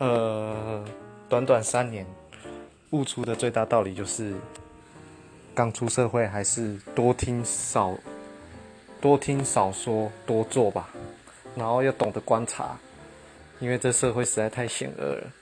呃短短三年悟出的最大道理就是刚出社会还是多听少多听少说多做吧。然后要懂得观察因为这社会实在太险恶了。